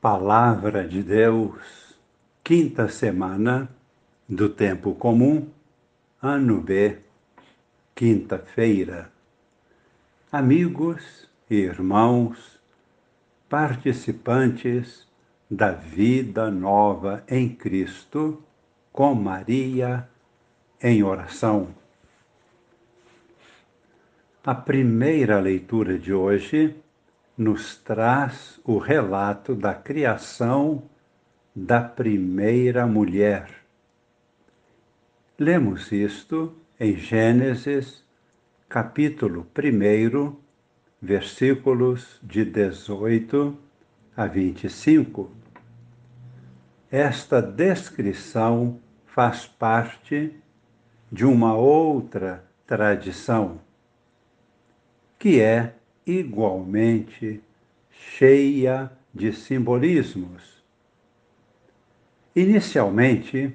Palavra de Deus, quinta semana do Tempo Comum, ano B, quinta-feira. Amigos e irmãos, participantes da vida nova em Cristo, com Maria em oração. A primeira leitura de hoje nos traz o relato da criação da primeira mulher. Lemos isto em Gênesis, capítulo 1, versículos de 18 a 25. Esta descrição faz parte de uma outra tradição, que é igualmente cheia de simbolismos. Inicialmente,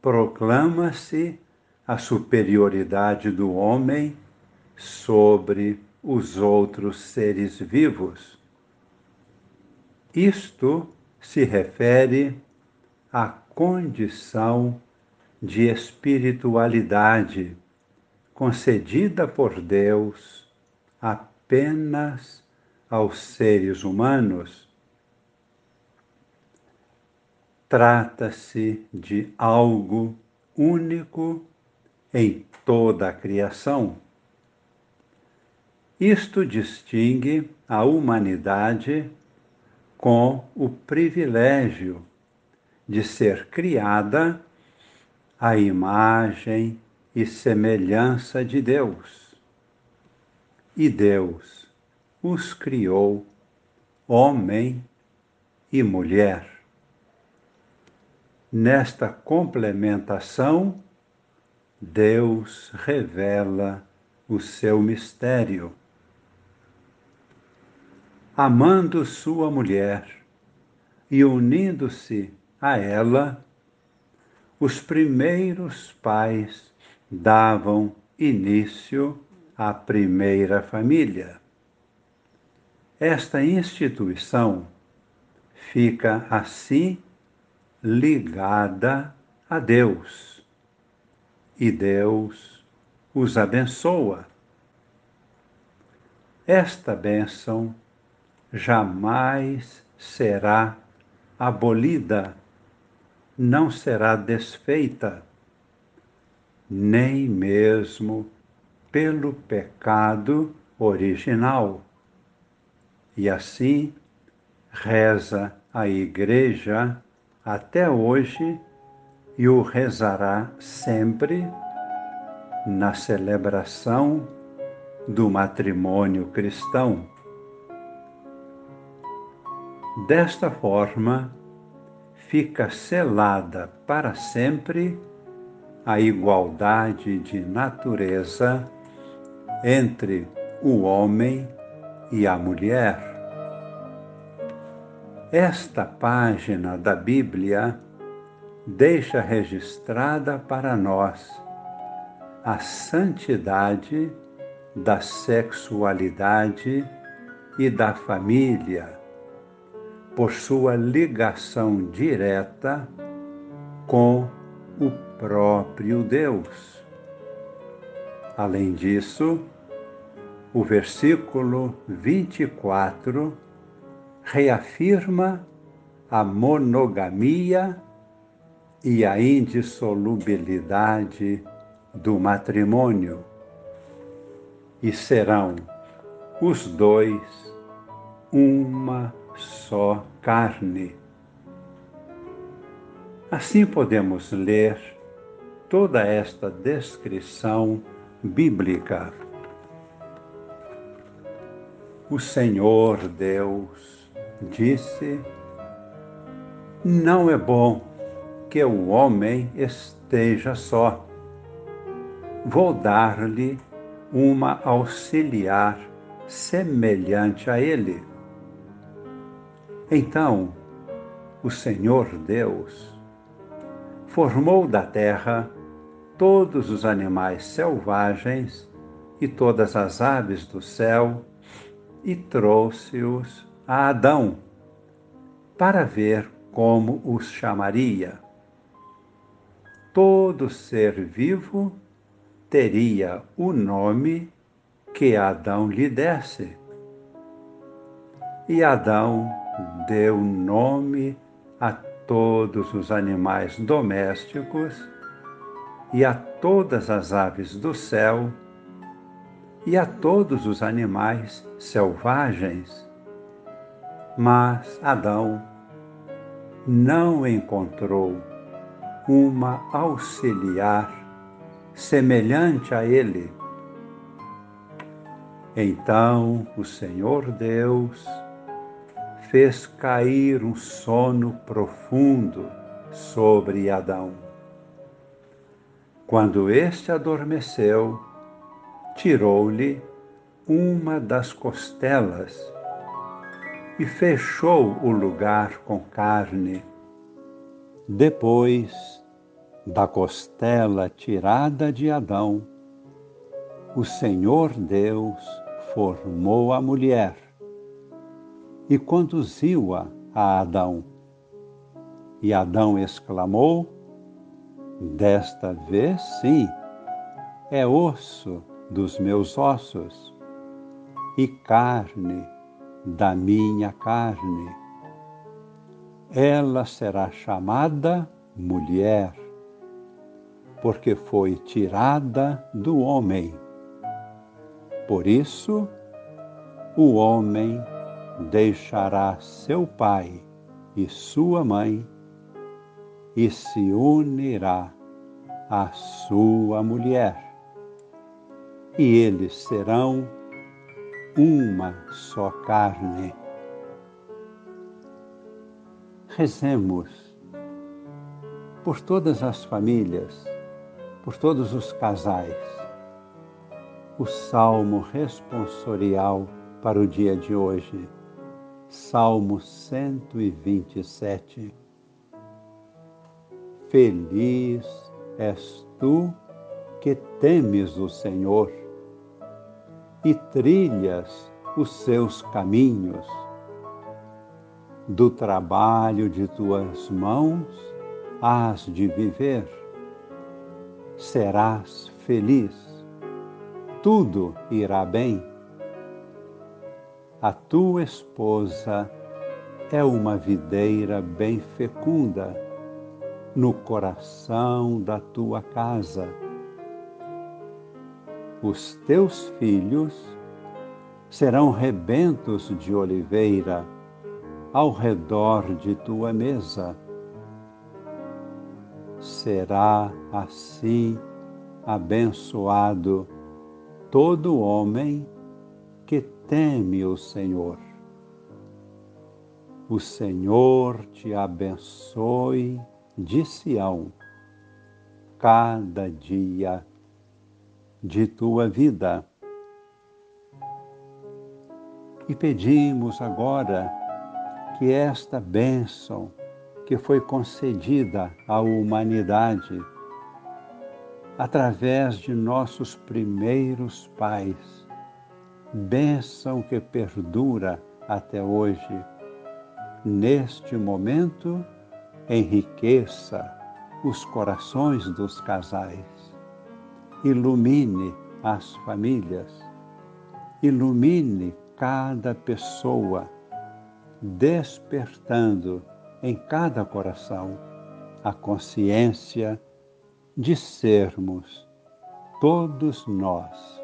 proclama-se a superioridade do homem sobre os outros seres vivos. Isto se refere à condição de espiritualidade concedida por Deus a apenas aos seres humanos, trata-se de algo único em toda a criação. Isto distingue a humanidade com o privilégio de ser criada à imagem e semelhança de Deus e Deus os criou, homem e mulher. Nesta complementação, Deus revela o seu mistério. Amando sua mulher e unindo-se a ela, os primeiros pais davam início a primeira família. Esta instituição fica assim ligada a Deus e Deus os abençoa. Esta bênção jamais será abolida, não será desfeita, nem mesmo pelo pecado original. E assim reza a Igreja até hoje e o rezará sempre na celebração do matrimônio cristão. Desta forma, fica selada para sempre a igualdade de natureza entre o homem e a mulher. Esta página da Bíblia deixa registrada para nós a santidade da sexualidade e da família, por sua ligação direta com o próprio Deus. Além disso, o versículo 24 reafirma a monogamia e a indissolubilidade do matrimônio. E serão os dois uma só carne. Assim podemos ler toda esta descrição bíblica. O Senhor Deus disse: Não é bom que o homem esteja só. Vou dar-lhe uma auxiliar semelhante a ele. Então, o Senhor Deus formou da terra todos os animais selvagens e todas as aves do céu e trouxe-os a Adão para ver como os chamaria. Todo ser vivo teria o nome que Adão lhe desse. E Adão deu nome a todos os animais domésticos e a todas as aves do céu e a todos os animais selvagens. Mas Adão não encontrou uma auxiliar semelhante a ele. Então o Senhor Deus fez cair um sono profundo sobre Adão. Quando este adormeceu, tirou-lhe uma das costelas e fechou o lugar com carne. Depois da costela tirada de Adão, o Senhor Deus formou a mulher e conduziu-a a Adão. E Adão exclamou: Desta vez sim, é osso dos meus ossos e carne da minha carne. Ela será chamada mulher porque foi tirada do homem. Por isso, o homem deixará seu pai e sua mãe e se unirá à sua mulher, e eles serão uma só carne. Rezemos por todas as famílias por todos os casais. O salmo responsorial para o dia de hoje, Salmo 127. Feliz és tu que temes o Senhor e trilhas os seus caminhos. Do trabalho de tuas mãos hás de viver serás feliz, tudo irá bem. A tua esposa é uma videira bem fecunda no coração da tua casa. Os teus filhos serão rebentos de oliveira ao redor de tua mesa será assim abençoado todo homem que teme o Senhor. O Senhor te abençoe de Sião, cada dia de tua vida. E pedimos agora que esta bênção que foi concedida à humanidade através de nossos primeiros pais, bênção que perdura até hoje. Neste momento, enriqueça os corações dos casais, ilumine as famílias, ilumine cada pessoa, despertando em cada coração a consciência de sermos todos nós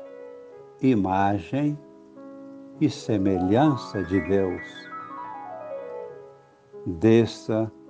imagem e semelhança de Deus. Desça